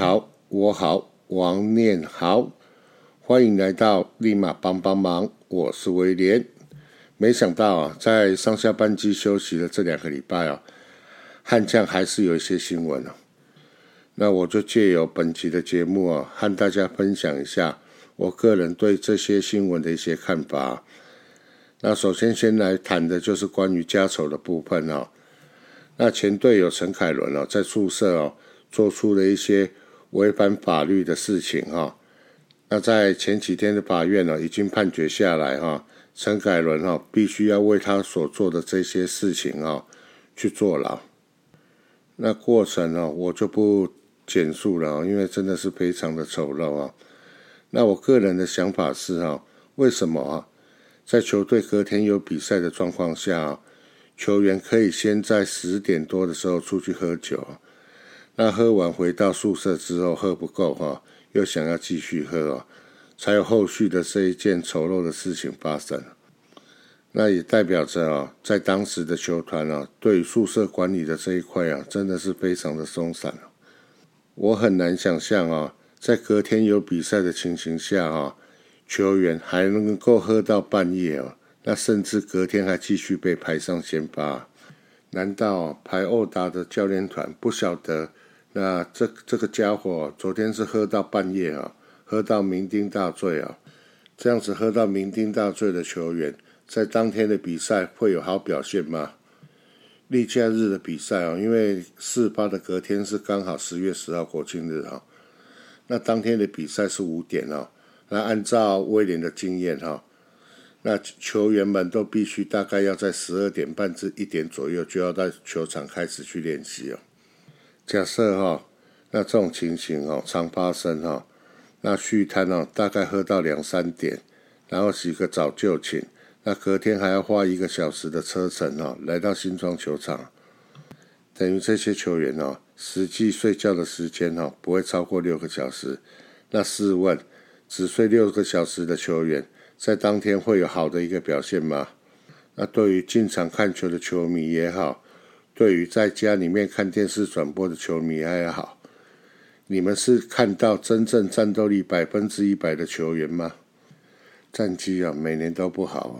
好，我好，王念好，欢迎来到立马帮帮忙，我是威廉。没想到啊，在上下班机休息的这两个礼拜啊，悍将还是有一些新闻啊。那我就借由本期的节目啊，和大家分享一下我个人对这些新闻的一些看法。那首先先来谈的就是关于家丑的部分哦。那前队友陈凯伦哦，在宿舍哦，做出了一些违反法律的事情哈。那在前几天的法院呢，已经判决下来哈，陈凯伦哈必须要为他所做的这些事情啊去坐牢。那过程呢，我就不简述了因为真的是非常的丑陋啊。那我个人的想法是哈，为什么啊？在球队隔天有比赛的状况下，球员可以先在十点多的时候出去喝酒，那喝完回到宿舍之后喝不够哈，又想要继续喝啊，才有后续的这一件丑陋的事情发生。那也代表着啊，在当时的球团啊，对宿舍管理的这一块啊，真的是非常的松散我很难想象啊，在隔天有比赛的情形下啊。球员还能够喝到半夜哦，那甚至隔天还继续被排上先发，难道排欧达的教练团不晓得？那这这个家伙昨天是喝到半夜啊，喝到酩酊大醉啊，这样子喝到酩酊大醉的球员，在当天的比赛会有好表现吗？例假日的比赛啊，因为事发的隔天是刚好十月十号国庆日啊，那当天的比赛是五点啊。那按照威廉的经验哈，那球员们都必须大概要在十二点半至一点左右就要到球场开始去练习哦。假设哈，那这种情形哦常发生哈，那续摊哦大概喝到两三点，然后洗个澡就寝，那隔天还要花一个小时的车程哦来到新庄球场，等于这些球员哦实际睡觉的时间哦不会超过六个小时，那试问？只睡六个小时的球员，在当天会有好的一个表现吗？那对于进场看球的球迷也好，对于在家里面看电视转播的球迷还好，你们是看到真正战斗力百分之一百的球员吗？战绩啊，每年都不好啊，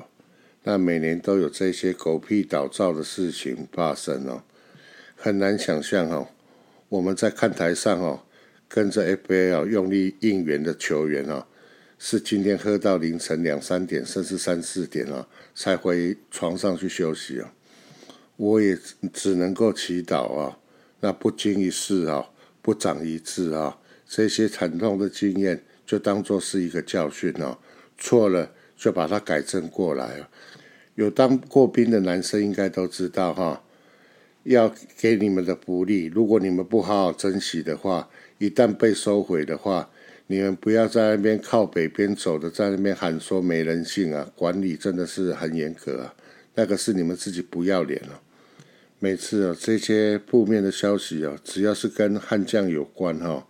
那每年都有这些狗屁倒灶的事情发生哦，很难想象哦，我们在看台上哦。跟着 FL 用力应援的球员啊，是今天喝到凌晨两三点，甚至三四点啊，才回床上去休息啊。我也只能够祈祷啊，那不经一事啊，不长一智啊，这些惨痛的经验就当做是一个教训啊，错了就把它改正过来。有当过兵的男生应该都知道哈，要给你们的福利，如果你们不好好珍惜的话。一旦被收回的话，你们不要在那边靠北边走的，在那边喊说没人性啊！管理真的是很严格啊，那个是你们自己不要脸了。每次啊，这些负面的消息啊，只要是跟悍将有关哈，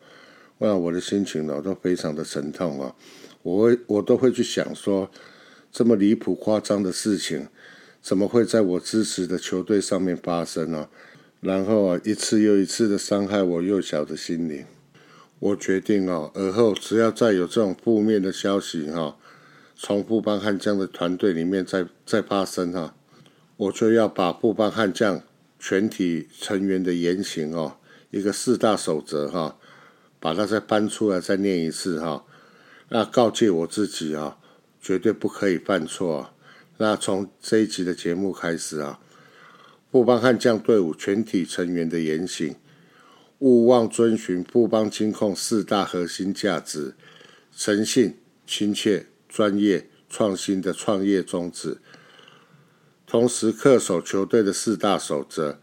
那我的心情呢都非常的沉痛啊。我会我都会去想说，这么离谱夸张的事情，怎么会在我支持的球队上面发生呢？然后啊，一次又一次的伤害我幼小的心灵。我决定哦，而后只要再有这种负面的消息哈，从富邦悍将的团队里面再再发生哈，我就要把富邦悍将全体成员的言行哦，一个四大守则哈，把它再搬出来再念一次哈，那告诫我自己啊，绝对不可以犯错。那从这一集的节目开始啊，富邦悍将队伍全体成员的言行。勿忘遵循富邦金控四大核心价值：诚信、亲切、专业、创新的创业宗旨。同时恪守球队的四大守则：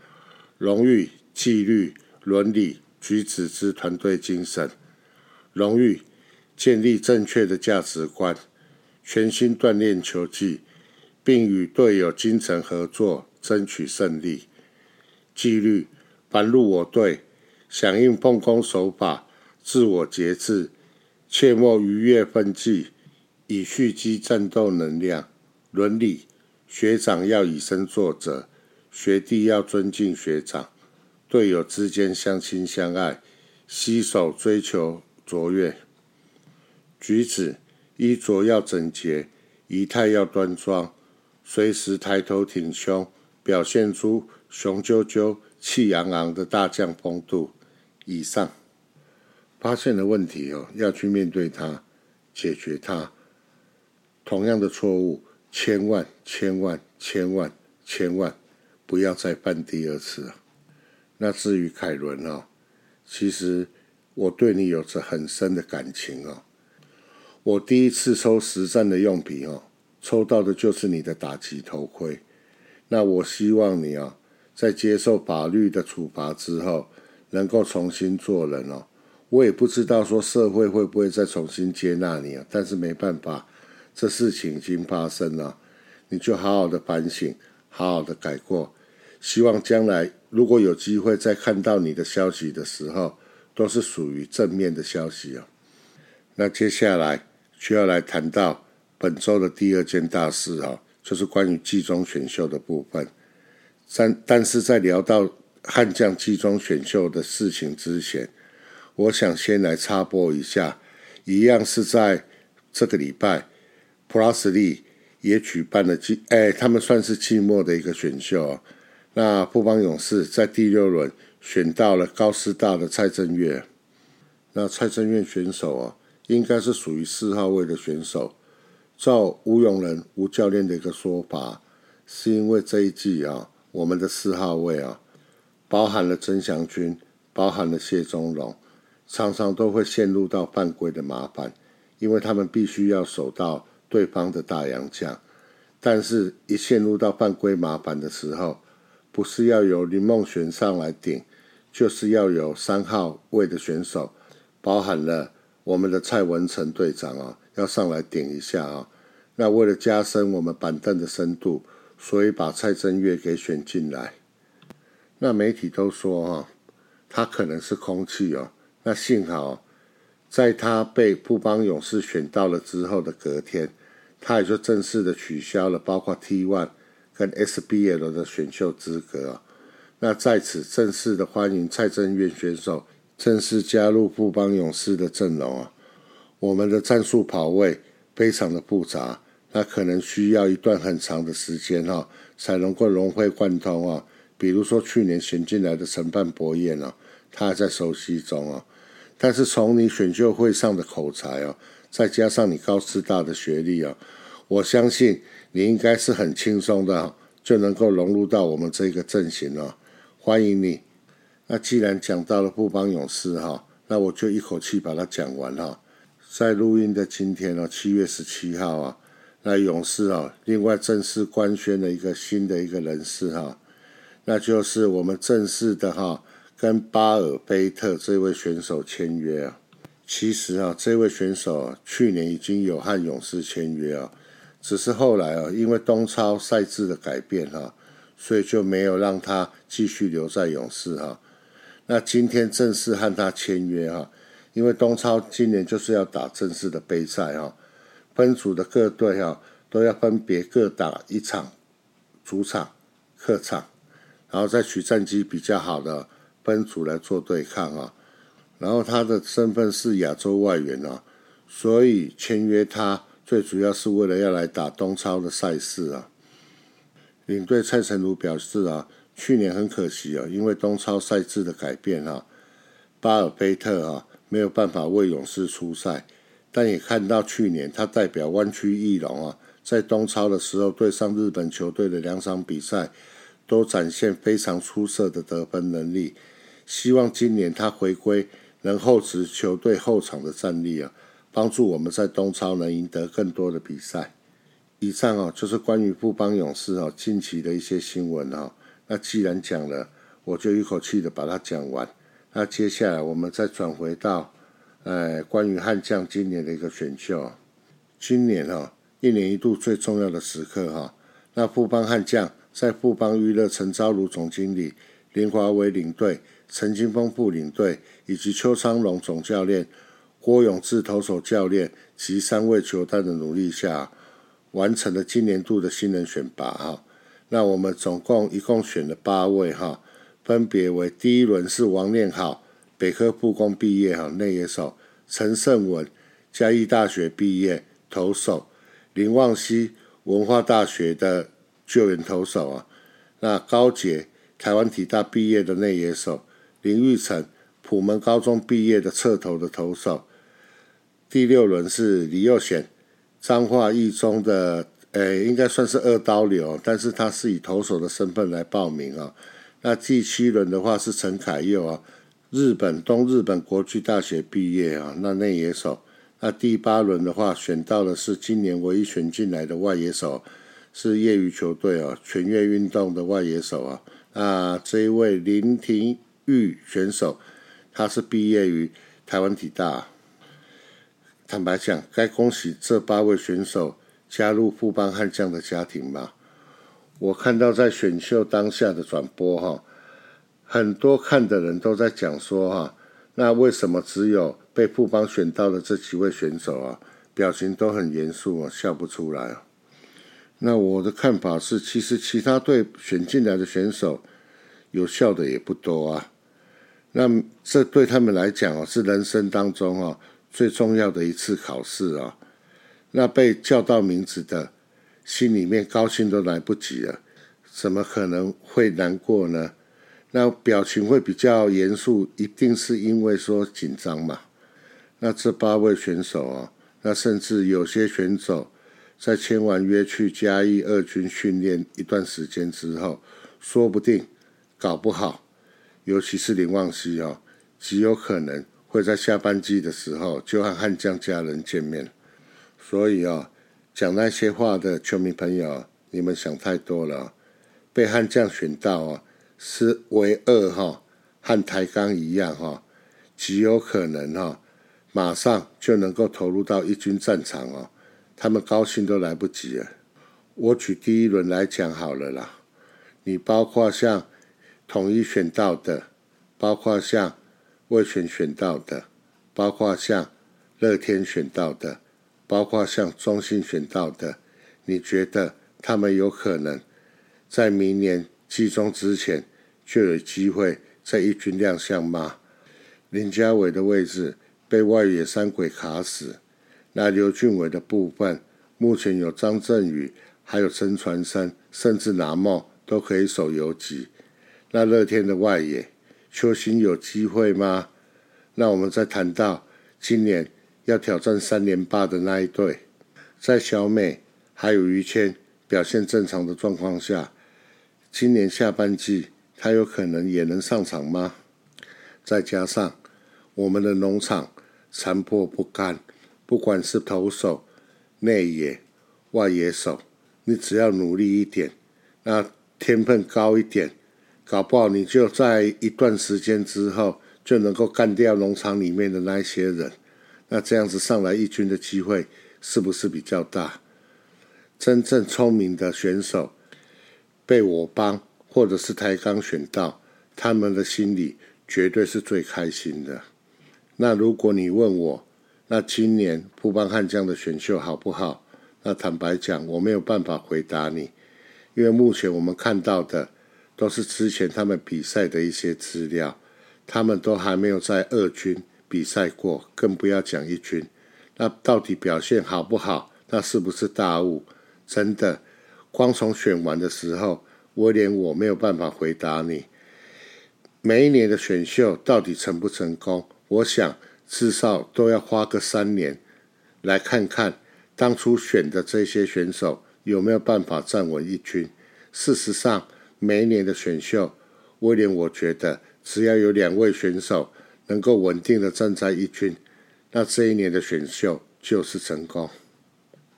荣誉、纪律、伦理、举止之团队精神。荣誉，建立正确的价值观，全心锻炼球技，并与队友精诚合作，争取胜利。纪律，凡入我队。响应奉公守法，自我节制，切莫逾越分际，以蓄积战斗能量。伦理，学长要以身作则，学弟要尊敬学长，队友之间相亲相爱，携手追求卓越。举止衣着要整洁，仪态要端庄，随时抬头挺胸，表现出雄赳赳、气昂昂的大将风度。以上发现的问题哦，要去面对它，解决它。同样的错误，千万千万千万千万不要再犯第二次啊！那至于凯伦哦，其实我对你有着很深的感情哦。我第一次抽实战的用品哦，抽到的就是你的打击头盔。那我希望你啊，在接受法律的处罚之后，能够重新做人哦。我也不知道说社会会不会再重新接纳你啊，但是没办法。这事情已经发生了，你就好好的反省，好好的改过。希望将来如果有机会再看到你的消息的时候，都是属于正面的消息啊。那接下来需要来谈到本周的第二件大事啊，就是关于季中选秀的部分。但但是在聊到悍将季中选秀的事情之前，我想先来插播一下，一样是在这个礼拜。普拉斯利也举办了季，哎，他们算是季末的一个选秀。那布邦勇士在第六轮选到了高师大的蔡正月。那蔡正月选手啊，应该是属于四号位的选手。照吴永仁吴教练的一个说法，是因为这一季啊，我们的四号位啊，包含了曾祥军，包含了谢宗荣，常常都会陷入到犯规的麻烦，因为他们必须要守到。对方的大洋将，但是一陷入到犯规麻烦的时候，不是要由林梦璇上来顶，就是要有三号位的选手，包含了我们的蔡文成队长啊，要上来顶一下啊。那为了加深我们板凳的深度，所以把蔡正月给选进来。那媒体都说哈，他可能是空气哦。那幸好。在他被富邦勇士选到了之后的隔天，他也就正式的取消了包括 T1 跟 SBL 的选秀资格。那在此正式的欢迎蔡正元选手正式加入富邦勇士的阵容啊！我们的战术跑位非常的复杂，那可能需要一段很长的时间哈，才能够融会贯通啊。比如说去年选进来的承办博彦啊，他还在熟悉中啊。但是从你选秀会上的口才哦，再加上你高师大的学历哦，我相信你应该是很轻松的就能够融入到我们这个阵型哦。欢迎你。那既然讲到了富邦勇士哈，那我就一口气把它讲完哈。在录音的今天哦，七月十七号啊，那勇士啊，另外正式官宣了一个新的一个人事哈，那就是我们正式的哈。跟巴尔贝特这位选手签约啊，其实啊，这位选手去年已经有和勇士签约啊，只是后来啊，因为东超赛制的改变哈，所以就没有让他继续留在勇士哈。那今天正式和他签约哈，因为东超今年就是要打正式的杯赛哈，分组的各队哈都要分别各打一场主场、客场，然后再取战绩比较好的。分组来做对抗啊，然后他的身份是亚洲外援啊，所以签约他最主要是为了要来打东超的赛事啊。领队蔡成儒表示啊，去年很可惜啊，因为东超赛制的改变啊，巴尔贝特啊没有办法为勇士出赛，但也看到去年他代表湾区翼龙啊，在东超的时候对上日本球队的两场比赛，都展现非常出色的得分能力。希望今年他回归，能厚植球队后场的战力啊，帮助我们在东超能赢得更多的比赛。以上啊，就是关于富邦勇士啊近期的一些新闻啊。那既然讲了，我就一口气的把它讲完。那接下来我们再转回到，呃，关于悍将今年的一个选秀。今年啊，一年一度最重要的时刻哈。那富邦悍将在富邦娱乐陈昭如总经理，林华为领队。陈金峰副领队以及邱昌龙总教练、郭永志投手教练及三位球探的努力下，完成了今年度的新人选拔哈。那我们总共一共选了八位哈，分别为第一轮是王念好、北科复工毕业哈内野手陈胜文，嘉义大学毕业投手林旺熙，文化大学的救援投手啊。那高杰台湾体大毕业的内野手林玉成，普门高中毕业的侧投的投手。第六轮是李佑贤，彰化一中的，诶，应该算是二刀流，但是他是以投手的身份来报名啊。那第七轮的话是陈凯佑啊，日本东日本国际大学毕业啊，那内野手。那第八轮的话选到的是今年唯一选进来的外野手，是业余球队哦，全越运动的外野手啊。那这一位林庭玉选手，他是毕业于台湾体大。坦白讲，该恭喜这八位选手加入富邦悍将的家庭吧？我看到在选秀当下的转播哈，很多看的人都在讲说哈，那为什么只有被富邦选到的这几位选手啊，表情都很严肃啊，笑不出来啊？那我的看法是，其实其他队选进来的选手有笑的也不多啊。那这对他们来讲哦，是人生当中哦。最重要的一次考试啊，那被叫到名字的，心里面高兴都来不及了，怎么可能会难过呢？那表情会比较严肃，一定是因为说紧张嘛。那这八位选手哦，那甚至有些选手在签完约去嘉义二军训练一段时间之后，说不定搞不好，尤其是林旺熙哦，极有可能。会在下班季的时候就和悍将家人见面，所以啊，讲那些话的球迷朋友，你们想太多了。被悍将选到啊，是唯二哈，和台钢一样哈，极有可能哈，马上就能够投入到一军战场哦。他们高兴都来不及了。我举第一轮来讲好了啦，你包括像统一选到的，包括像。未选选到的，包括像乐天选到的，包括像中信选到的，你觉得他们有可能在明年季中之前就有机会在一军亮相吗？林家伟的位置被外野三鬼卡死，那刘俊伟的部分目前有张振宇，还有陈传生，甚至拿梦都可以守游击。那乐天的外野。球星有机会吗？那我们再谈到今年要挑战三连霸的那一队，在小美还有于谦表现正常的状况下，今年下半季他有可能也能上场吗？再加上我们的农场残破不堪，不管是投手、内野、外野手，你只要努力一点，那天分高一点。搞不好你就在一段时间之后就能够干掉农场里面的那一些人，那这样子上来一军的机会是不是比较大？真正聪明的选手被我帮或者是台钢选到，他们的心里绝对是最开心的。那如果你问我，那今年富邦悍将的选秀好不好？那坦白讲，我没有办法回答你，因为目前我们看到的。都是之前他们比赛的一些资料，他们都还没有在二军比赛过，更不要讲一军。那到底表现好不好？那是不是大雾？真的，光从选完的时候，我连我没有办法回答你。每一年的选秀到底成不成功？我想至少都要花个三年来看看当初选的这些选手有没有办法站稳一军。事实上。每一年的选秀，威廉，我觉得只要有两位选手能够稳定的站在一军，那这一年的选秀就是成功。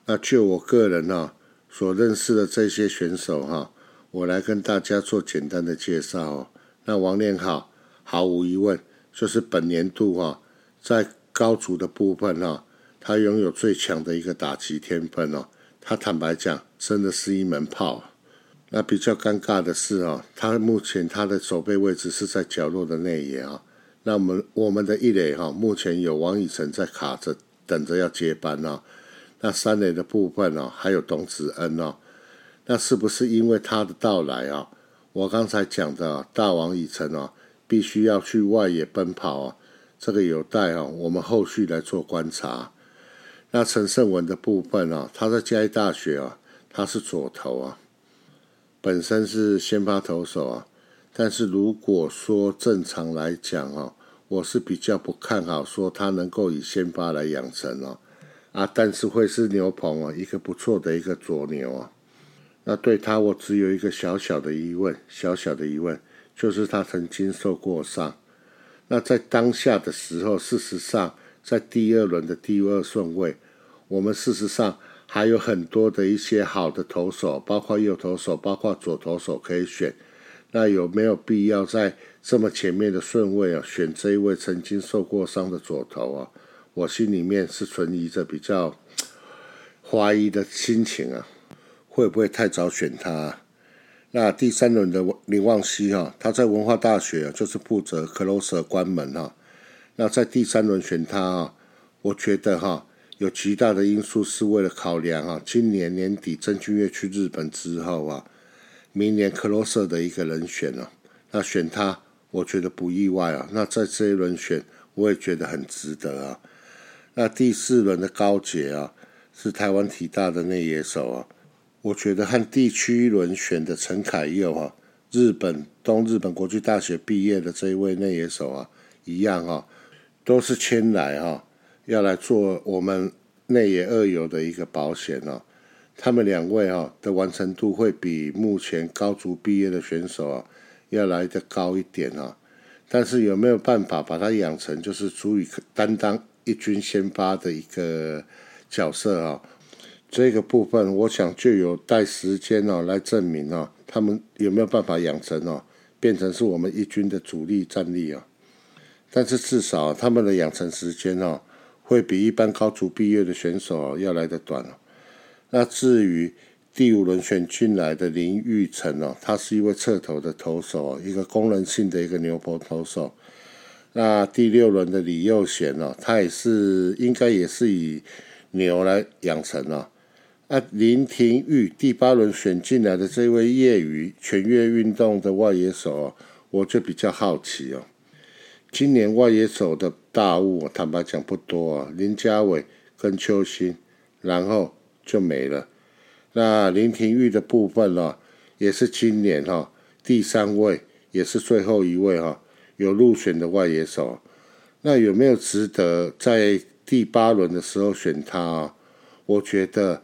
那就我个人呢所认识的这些选手哈，我来跟大家做简单的介绍哦。那王念好，毫无疑问就是本年度哈在高足的部分哈，他拥有最强的一个打击天分哦。他坦白讲，真的是一门炮。那比较尴尬的是哦，他目前他的守备位置是在角落的内野啊。那我们我们的一垒哈，目前有王以诚在卡着，等着要接班哦。那三垒的部分哦，还有董子恩哦。那是不是因为他的到来啊？我刚才讲的大王以诚哦，必须要去外野奔跑啊，这个有待啊我们后续来做观察。那陈胜文的部分啊，他在嘉义大学啊，他是左投啊，本身是先发投手啊，但是如果说正常来讲啊，我是比较不看好说他能够以先发来养成哦，啊，但是会是牛棚啊一个不错的一个左牛啊。那对他，我只有一个小小的疑问，小小的疑问，就是他曾经受过伤。那在当下的时候，事实上，在第二轮的第二顺位，我们事实上还有很多的一些好的投手，包括右投手，包括左投手可以选。那有没有必要在这么前面的顺位啊，选这一位曾经受过伤的左投啊？我心里面是存疑着比较怀疑的心情啊。会不会太早选他？那第三轮的林旺熙哈，他在文化大学就是负责 closer 关门哈。那在第三轮选他啊，我觉得哈，有极大的因素是为了考量啊，今年年底曾俊岳去日本之后啊，明年克罗瑟的一个人选啊。那选他，我觉得不意外啊。那在这一轮选，我也觉得很值得啊。那第四轮的高杰啊，是台湾体大的内野手啊。我觉得和地区轮选的陈凯佑啊，日本东日本国际大学毕业的这一位内野手啊，一样哈，都是迁来哈，要来做我们内野二游的一个保险哦。他们两位哈的完成度会比目前高足毕业的选手啊要来的高一点啊。但是有没有办法把他养成就是足以担当一军先发的一个角色啊？这个部分，我想就有待时间哦来证明哦，他们有没有办法养成哦，变成是我们一军的主力战力啊。但是至少他们的养成时间哦，会比一般高足毕业的选手要来的短。那至于第五轮选进来的林玉成哦，他是一位侧投的投手，一个功能性的一个牛棚投手。那第六轮的李佑贤哦，他也是应该也是以牛来养成哦。啊，林廷玉第八轮选进来的这位业余全越运动的外野手，我就比较好奇哦。今年外野手的大物，坦白讲不多啊，林家伟跟邱兴，然后就没了。那林廷玉的部分呢，也是今年哈第三位，也是最后一位哈有入选的外野手。那有没有值得在第八轮的时候选他啊？我觉得。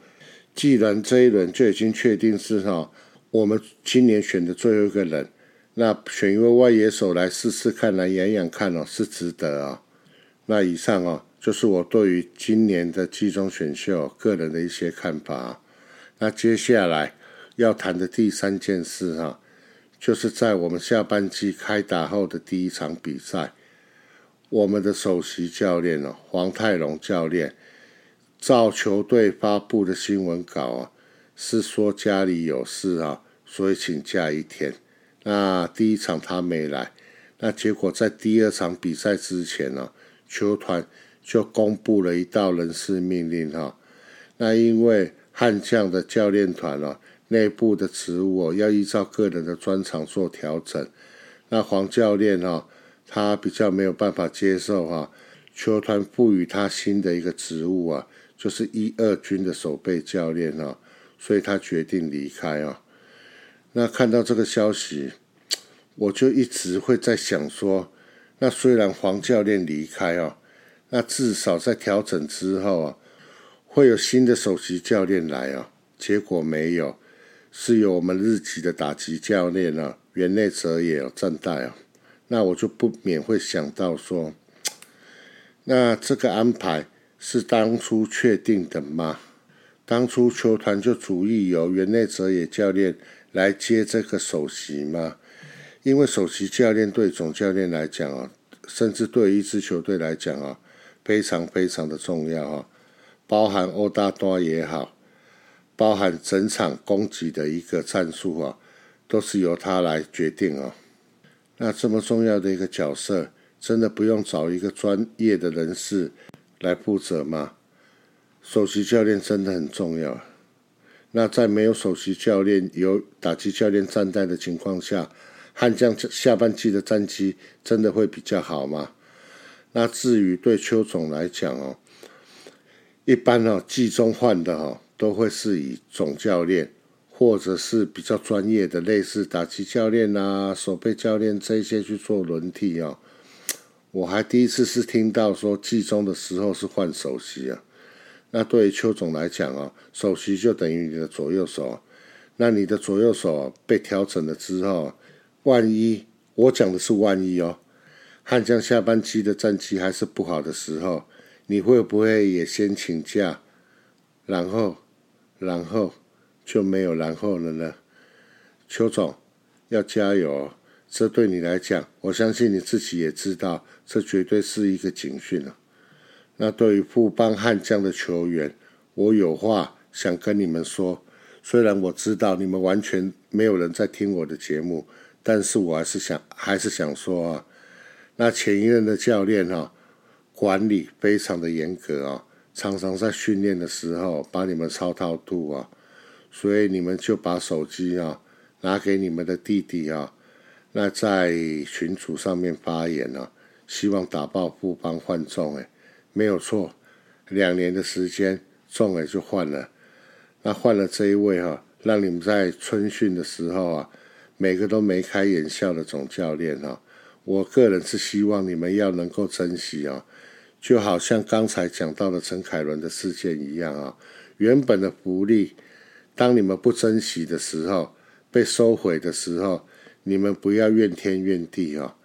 既然这一轮就已经确定是哈，我们今年选的最后一个人，那选一位外野手来试试看，来养养看哦，是值得啊。那以上哦，就是我对于今年的季中选秀个人的一些看法。那接下来要谈的第三件事哈，就是在我们下半季开打后的第一场比赛，我们的首席教练哦，黄泰龙教练。照球队发布的新闻稿啊，是说家里有事啊，所以请假一天。那第一场他没来，那结果在第二场比赛之前呢，球团就公布了一道人事命令哈。那因为悍将的教练团啊，内部的职务要依照个人的专长做调整。那黄教练哈，他比较没有办法接受哈，球团赋予他新的一个职务啊。就是一二军的守备教练啊，所以他决定离开啊。那看到这个消息，我就一直会在想说，那虽然黄教练离开啊，那至少在调整之后啊，会有新的首席教练来啊。结果没有，是由我们日籍的打击教练啊，原内哲也有站代啊。那我就不免会想到说，那这个安排。是当初确定的吗？当初球团就主意由原内哲也教练来接这个首席吗？因为首席教练对总教练来讲啊，甚至对一支球队来讲啊，非常非常的重要啊。包含欧大多也好，包含整场攻击的一个战术啊，都是由他来决定啊。那这么重要的一个角色，真的不用找一个专业的人士？来负责吗？首席教练真的很重要。那在没有首席教练、有打击教练站在的情况下，悍将下半季的战绩真的会比较好吗？那至于对邱总来讲哦，一般哦季中换的哦都会是以总教练或者是比较专业的类似打击教练啊、守备教练这些去做轮替哦。我还第一次是听到说季中的时候是换首席啊。那对于邱总来讲啊，首席就等于你的左右手。那你的左右手被调整了之后，万一我讲的是万一哦，汉江下半期的战绩还是不好的时候，你会不会也先请假，然后，然后就没有然后了呢？邱总要加油，这对你来讲，我相信你自己也知道，这绝对是一个警讯了。那对于富邦悍将的球员，我有话想跟你们说。虽然我知道你们完全没有人在听我的节目，但是我还是想，还是想说啊，那前一任的教练哈，管理非常的严格啊，常常在训练的时候把你们超套度啊，所以你们就把手机啊拿给你们的弟弟啊，那在群组上面发言啊，希望打爆富邦换中哎。没有错，两年的时间，中了就换了。那换了这一位哈，让你们在春训的时候啊，每个都眉开眼笑的总教练哈。我个人是希望你们要能够珍惜啊，就好像刚才讲到的陈凯伦的事件一样啊。原本的福利，当你们不珍惜的时候，被收回的时候，你们不要怨天怨地啊。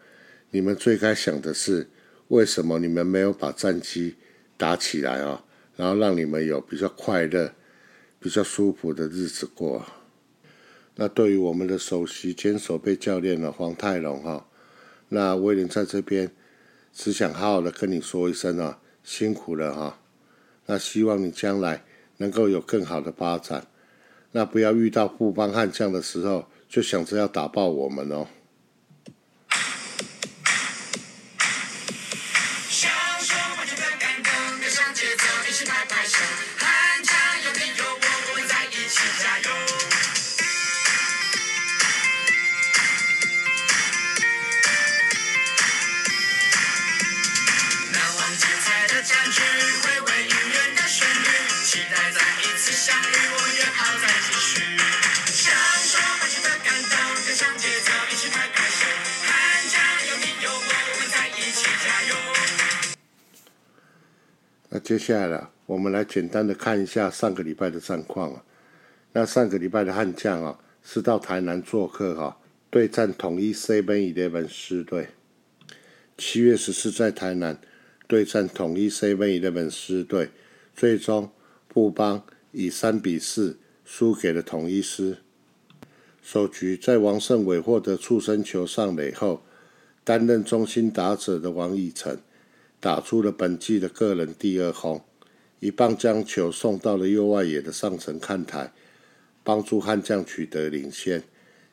你们最该想的是。为什么你们没有把战机打起来啊？然后让你们有比较快乐、比较舒服的日子过。那对于我们的首席兼守备教练呢，黄泰龙哈，那威廉在这边只想好好的跟你说一声啊，辛苦了哈。那希望你将来能够有更好的发展。那不要遇到富邦悍将的时候，就想着要打爆我们哦。那接下来了，我们来简单的看一下上个礼拜的战况啊。那上个礼拜的悍将啊，是到台南做客哈，对战统一 Seven Eleven 师队。七月十四在台南对战统一 Seven Eleven 师队，最终布邦以三比四输给了统一狮。首局在王胜伟获得触身球上垒后，担任中心打者的王以诚。打出了本季的个人第二轰，一棒将球送到了右外野的上层看台，帮助悍将取得领先。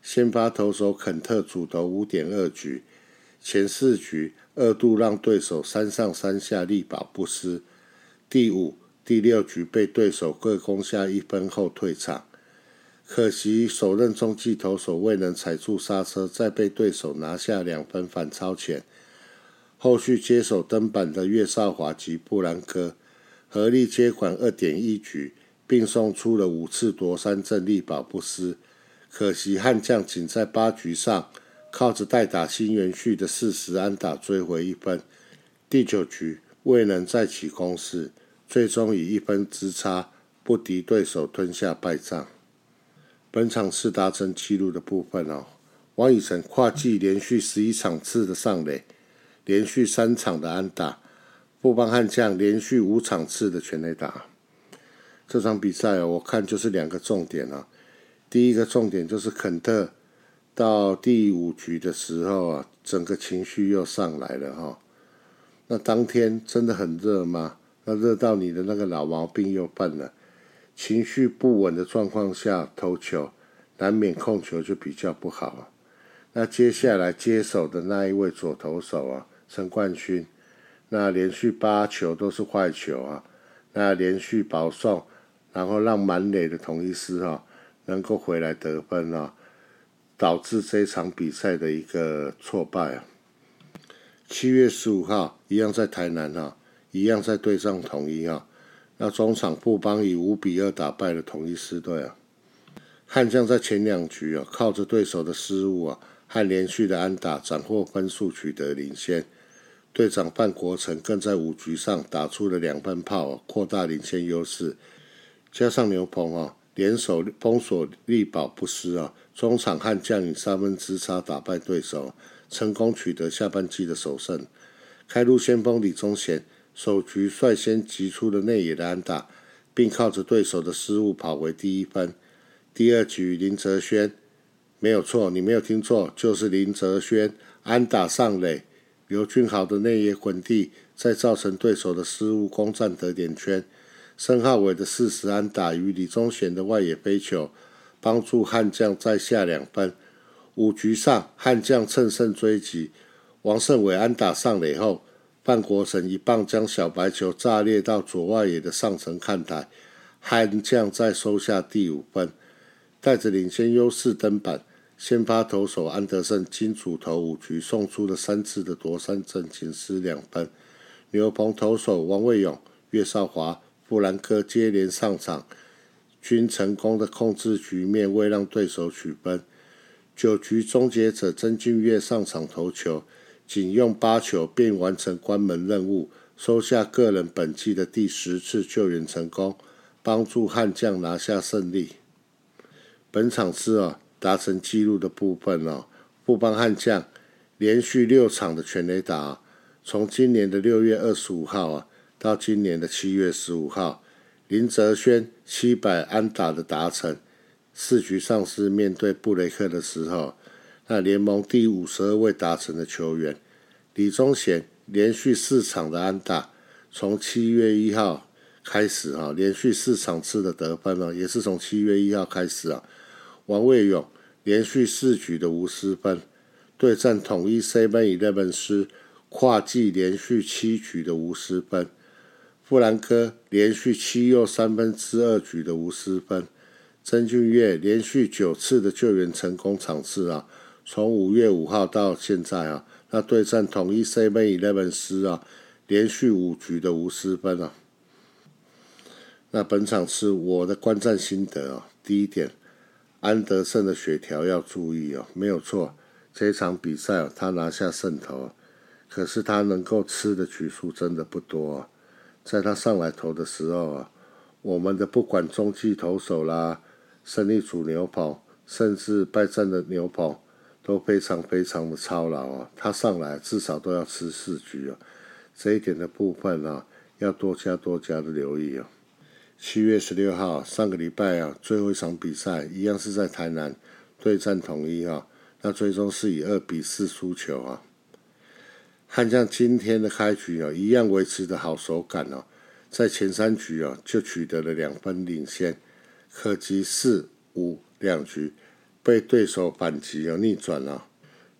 先发投手肯特主投五点二局，前四局二度让对手三上三下力保不失。第五、第六局被对手各攻下一分后退场，可惜首任中继投手未能踩住刹车，再被对手拿下两分反超前。后续接手登板的岳少华及布兰哥合力接管二点一局，并送出了五次夺三阵力保不失。可惜悍将仅在八局上靠着代打新元旭的四十安打追回一分，第九局未能再起攻势，最终以一分之差不敌对手吞下败仗。本场次达成纪录的部分哦，王以诚跨季连续十一场次的上垒。连续三场的安打，布邦悍将连续五场次的全垒打。这场比赛我看就是两个重点啊。第一个重点就是肯特到第五局的时候啊，整个情绪又上来了哈。那当天真的很热吗？那热到你的那个老毛病又犯了，情绪不稳的状况下投球，难免控球就比较不好啊。那接下来接手的那一位左投手啊。陈冠勋，那连续八球都是坏球啊！那连续保送，然后让满垒的同一师哈能够回来得分啊！导致这场比赛的一个挫败啊。七月十五号，一样在台南啊，一样在对上统一啊。那中场布邦以五比二打败了统一狮队啊。悍将在前两局啊，靠着对手的失误啊和连续的安打，斩获分数，取得领先。队长范国成更在五局上打出了两分炮，扩大领先优势。加上牛棚啊，联手封锁力保不失啊，中场悍将以三分之差打败对手。成功取得下半季的首胜，开路先锋李宗贤首局率先击出了内野的安打，并靠着对手的失误跑回第一分。第二局林哲轩没有错，你没有听错，就是林哲轩安打上垒，刘俊豪的内野滚地，再造成对手的失误攻占得点圈。申浩伟的四十安打与李宗贤的外野飞球，帮助悍将再下两分。五局上，悍将乘胜追击，王胜伟安打上垒后，范国成一棒将小白球炸裂到左外野的上层看台，悍将再收下第五分，带着领先优势登板。先发投手安德森金主投五局送出了三次的夺三振，仅失两分。牛棚投手王卫勇、岳少华、布兰科接连上场，均成功的控制局面，未让对手取分。九局终结者曾俊岳上场投球，仅用八球便完成关门任务，收下个人本季的第十次救援成功，帮助悍将拿下胜利。本场是啊达成纪录的部分哦，布邦悍将连续六场的全垒打，从今年的六月二十五号啊到今年的七月十五号，林泽轩七百安打的达成。四局上是面对布雷克的时候，那联盟第五十二位达成的球员李宗贤连续四场的安打，从七月一号开始哈，连续四场次的得分呢，也是从七月一号开始啊。王卫勇连续四局的无失分，对战统一 Seven Eleven 师跨季连续七局的无失分，富兰科连续七又三分之二局的无失分。曾俊岳连续九次的救援成功场次啊，从五月五号到现在啊，那对战统一 Seven Eleven 师啊，连续五局的无失分啊。那本场是我的观战心得啊，第一点，安德森的血条要注意哦，没有错，这场比赛他拿下胜投，可是他能够吃的局数真的不多啊，在他上来投的时候啊，我们的不管中继投手啦。胜利组牛棚，甚至败战的牛棚都非常非常的操劳啊！他上来至少都要吃四局啊，这一点的部分啊，要多加多加的留意啊。七月十六号，上个礼拜啊，最后一场比赛一样是在台南对战统一啊，那最终是以二比四输球啊。悍将今天的开局啊，一样维持的好手感哦，在前三局啊就取得了两分领先。可及四五两局，被对手反击而逆转了。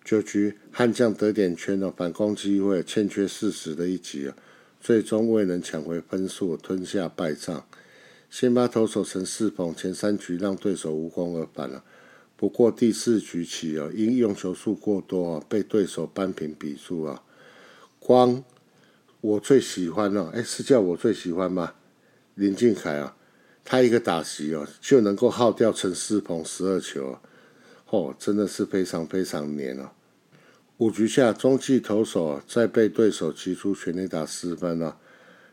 九局悍将得点圈的反攻机会欠缺事实的一局啊，最终未能抢回分数，吞下败仗。先发投手陈世鹏前三局让对手无功而返了，不过第四局起啊，因用球数过多啊，被对手扳平比数啊。光我最喜欢了，哎，是叫我最喜欢吗？林俊凯啊。他一个打席哦，就能够耗掉陈世鹏十二球，哦，真的是非常非常黏哦。五局下，中继投手再被对手击出全垒打失分了。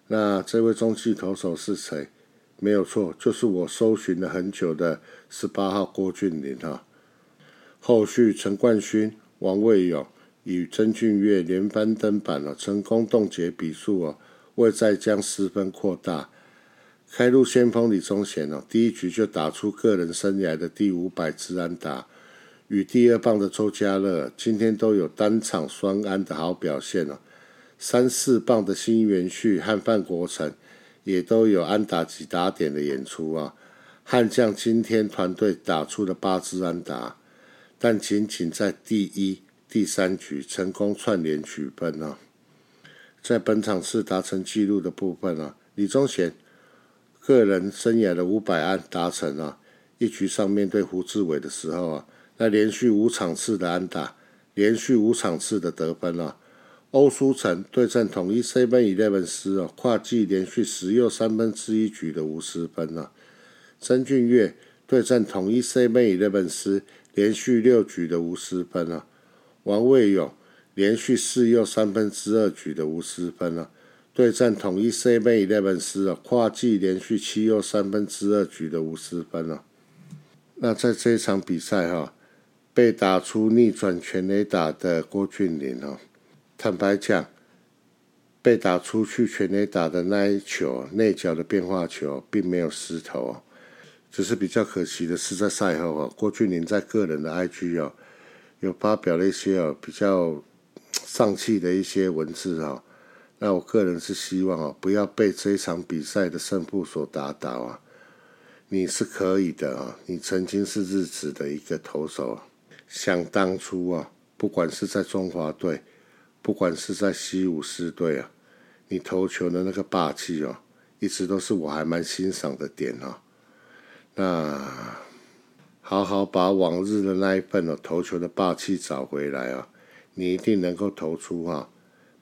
那这位中继投手是谁？没有错，就是我搜寻了很久的十八号郭俊麟哈。后续陈冠勋、王卫勇与曾俊岳连番登板了，成功冻结比数哦，未再将失分扩大。开路先锋李宗贤哦，第一局就打出个人生涯的第五百支安打，与第二棒的周家乐今天都有单场双安的好表现哦。三四棒的新元旭和范国成也都有安打及打点的演出啊。悍将今天团队打出了八支安打，但仅仅在第一、第三局成功串联取分啊。在本场次达成纪录的部分啊，李宗贤。个人生涯的五百安达成啊！一局上面对胡志伟的时候啊，那连续五场次的安打，连续五场次的得分啊。欧书成对阵统一 Seven Eleven 师哦，跨季连续十又三分之一局的无失分啊。曾俊岳对阵统一 Seven Eleven 师，连续六局的无失分啊。王卫勇连续四又三分之二局的无失分啊。对战统一 Seven Eleven 师啊，跨季连续七又三分之二局的无失分啊。那在这一场比赛哈，被打出逆转全垒打的郭俊麟哦，坦白讲，被打出去全垒打的那一球内角的变化球并没有失投，只是比较可惜的是在赛后啊，郭俊麟在个人的 IG 哦，有发表了一些哦比较丧气的一些文字哦。那我个人是希望哦，不要被这一场比赛的胜负所打倒啊。你是可以的啊！你曾经是日职的一个投手，想当初啊，不管是在中华队，不管是在西武狮队啊，你投球的那个霸气哦，一直都是我还蛮欣赏的点啊。那好好把往日的那一份哦投球的霸气找回来啊，你一定能够投出啊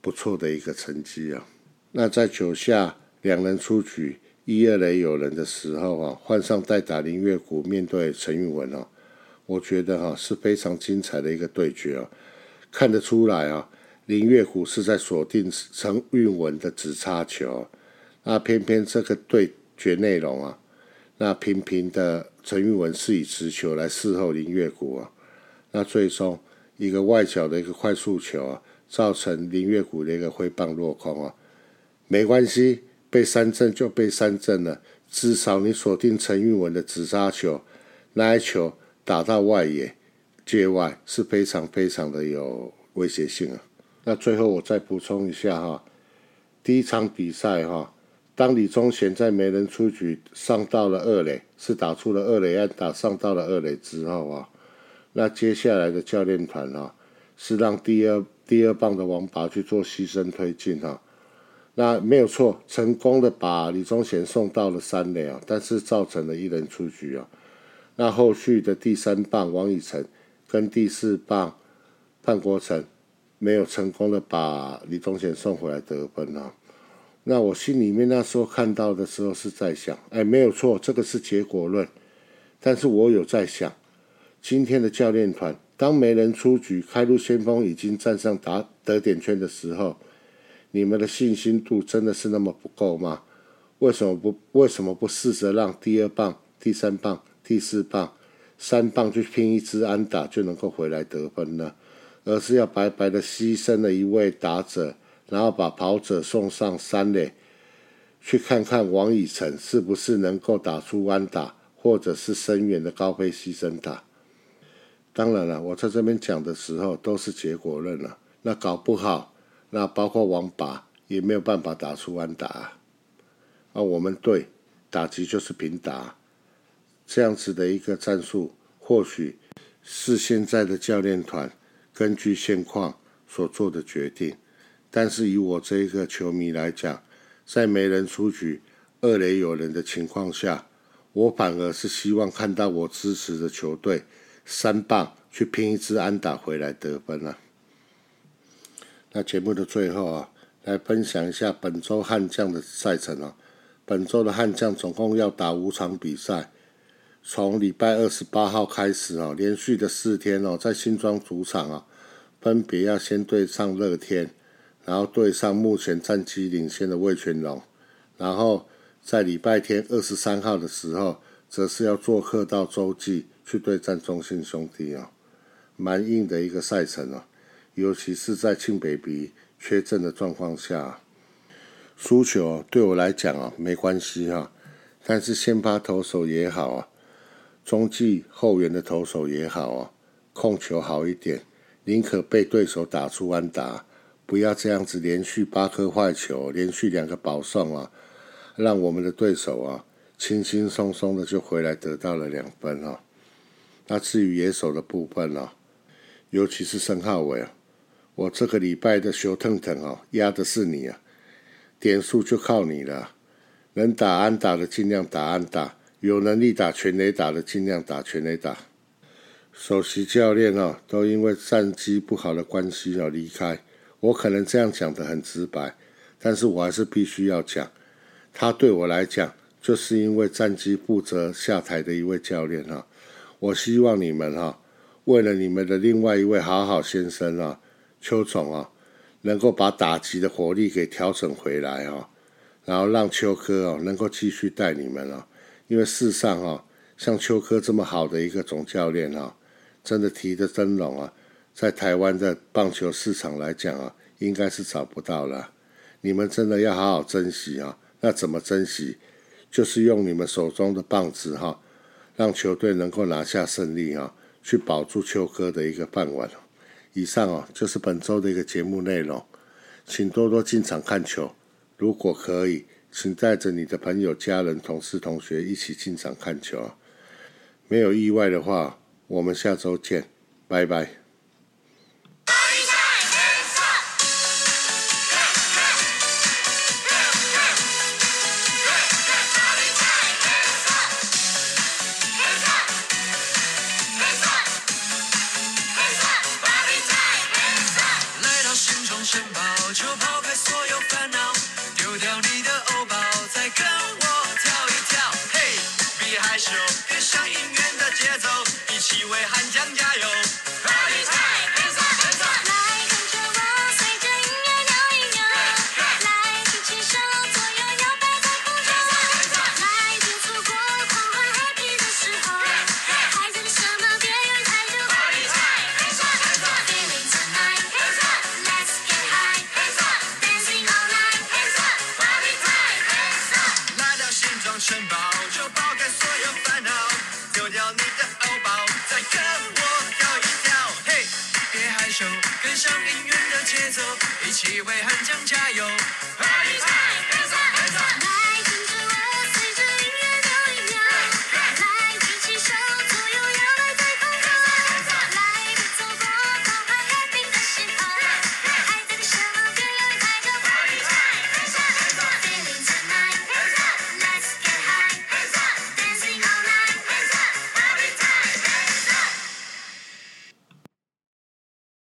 不错的一个成绩啊。那在九下两人出局。一二垒有人的时候啊，换上代打林月谷面对陈玉文啊，我觉得哈是非常精彩的一个对决啊，看得出来啊，林月谷是在锁定陈玉文的直插球，那偏偏这个对决内容啊，那频频的陈玉文是以直球来伺候林月谷啊，那最终一个外角的一个快速球啊，造成林月谷的一个挥棒落空啊，没关系。被三振就被三振了，至少你锁定陈玉文的直杀球，那一球打到外野界外是非常非常的有威胁性啊。那最后我再补充一下哈，第一场比赛哈，当李宗贤在没人出局上到了二垒，是打出了二垒安打上到了二垒之后啊，那接下来的教练团啊，是让第二第二棒的王拔去做牺牲推进啊。那没有错，成功的把李宗贤送到了三垒啊，但是造成了一人出局啊。那后续的第三棒王以诚跟第四棒范国成没有成功的把李宗贤送回来得分啊。那我心里面那时候看到的时候是在想，哎，没有错，这个是结果论。但是我有在想，今天的教练团当没人出局，开路先锋已经站上打得点圈的时候。你们的信心度真的是那么不够吗？为什么不为什么不试着让第二棒、第三棒、第四棒、三棒去拼一支安打就能够回来得分呢？而是要白白的牺牲了一位打者，然后把跑者送上三垒，去看看王以诚是不是能够打出安打，或者是深远的高飞牺牲打。当然了，我在这边讲的时候都是结果论了，那搞不好。那包括王拔也没有办法打出安打，啊，我们队打击就是平打，这样子的一个战术，或许是现在的教练团根据现况所做的决定。但是以我这一个球迷来讲，在没人出局、二垒有人的情况下，我反而是希望看到我支持的球队三棒去拼一支安打回来得分啊。那节目的最后啊，来分享一下本周悍将的赛程啊。本周的悍将总共要打五场比赛，从礼拜二十八号开始啊，连续的四天哦，在新庄主场啊，分别要先对上乐天，然后对上目前战绩领先的魏全龙，然后在礼拜天二十三号的时候，则是要做客到洲际去对战中信兄弟哦，蛮硬的一个赛程啊。尤其是在庆北鼻缺阵的状况下，输球对我来讲啊没关系哈，但是先发投手也好啊，中继后援的投手也好啊，控球好一点，宁可被对手打出安打，不要这样子连续八颗坏球，连续两个保送啊，让我们的对手啊轻轻松松的就回来得到了两分啊。那至于野手的部分呢，尤其是申浩伟啊。我这个礼拜的球腾腾哦，压的是你啊，点数就靠你了。能打安打的尽量打安打，有能力打全垒打的尽量打全垒打。首席教练啊，都因为战绩不好的关系要离开。我可能这样讲的很直白，但是我还是必须要讲，他对我来讲，就是因为战绩不择下台的一位教练啊。我希望你们哈，为了你们的另外一位好好先生啊，邱总啊，能够把打击的火力给调整回来啊，然后让邱科哦能够继续带你们啊。因为世上啊，像邱科这么好的一个总教练啊。真的提的真拢啊，在台湾的棒球市场来讲啊，应该是找不到了。你们真的要好好珍惜啊！那怎么珍惜？就是用你们手中的棒子哈，让球队能够拿下胜利啊，去保住秋哥的一个饭碗。以上啊，就是本周的一个节目内容，请多多进场看球。如果可以，请带着你的朋友、家人、同事、同学一起进场看球。没有意外的话。我们下周见，拜拜。跟上音乐的节奏，一起为